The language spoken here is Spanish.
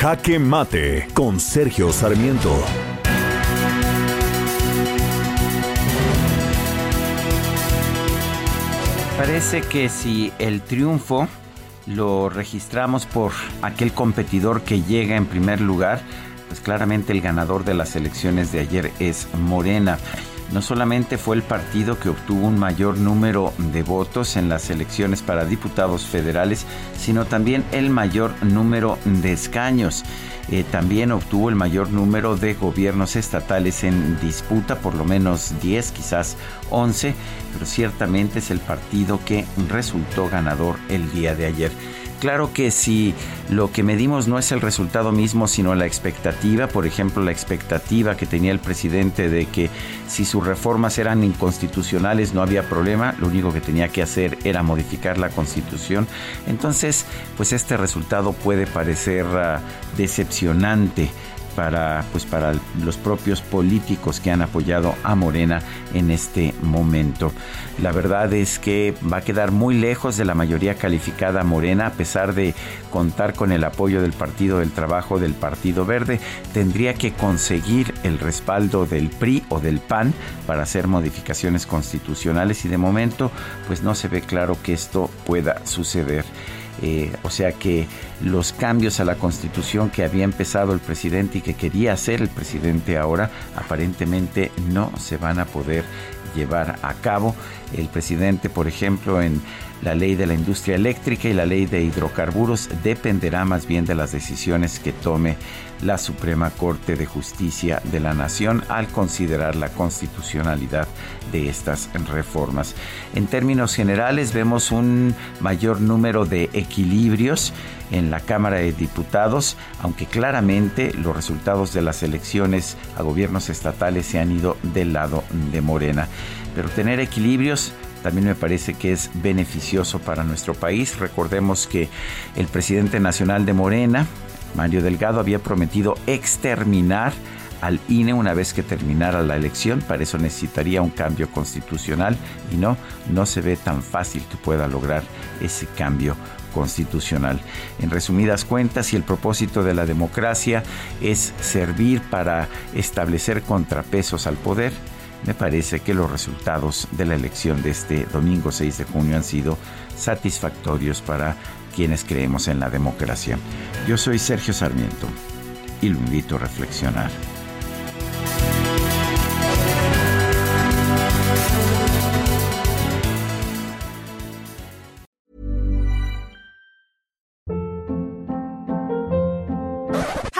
Jaque Mate con Sergio Sarmiento. Parece que si el triunfo lo registramos por aquel competidor que llega en primer lugar, pues claramente el ganador de las elecciones de ayer es Morena. No solamente fue el partido que obtuvo un mayor número de votos en las elecciones para diputados federales, sino también el mayor número de escaños. Eh, también obtuvo el mayor número de gobiernos estatales en disputa, por lo menos 10, quizás 11, pero ciertamente es el partido que resultó ganador el día de ayer. Claro que si lo que medimos no es el resultado mismo, sino la expectativa, por ejemplo, la expectativa que tenía el presidente de que si sus reformas eran inconstitucionales no había problema, lo único que tenía que hacer era modificar la constitución. Entonces, pues este resultado puede parecer uh, decepcionante para, pues para los propios políticos que han apoyado a Morena en este momento. La verdad es que va a quedar muy lejos de la mayoría calificada Morena, a pesar de contar con el apoyo del Partido del Trabajo del Partido Verde. Tendría que conseguir el respaldo del PRI o del PAN para hacer modificaciones constitucionales y de momento pues no se ve claro que esto pueda suceder. Eh, o sea que los cambios a la constitución que había empezado el presidente y que quería hacer el presidente ahora aparentemente no se van a poder llevar a cabo. El presidente, por ejemplo, en la ley de la industria eléctrica y la ley de hidrocarburos dependerá más bien de las decisiones que tome la Suprema Corte de Justicia de la Nación al considerar la constitucionalidad de estas reformas. En términos generales vemos un mayor número de equilibrios en la Cámara de Diputados, aunque claramente los resultados de las elecciones a gobiernos estatales se han ido del lado de Morena. Pero tener equilibrios también me parece que es beneficioso para nuestro país. Recordemos que el presidente nacional de Morena, Mario Delgado, había prometido exterminar al INE una vez que terminara la elección. Para eso necesitaría un cambio constitucional y no, no se ve tan fácil que pueda lograr ese cambio constitucional. En resumidas cuentas, si el propósito de la democracia es servir para establecer contrapesos al poder, me parece que los resultados de la elección de este domingo 6 de junio han sido satisfactorios para quienes creemos en la democracia. Yo soy Sergio Sarmiento y lo invito a reflexionar.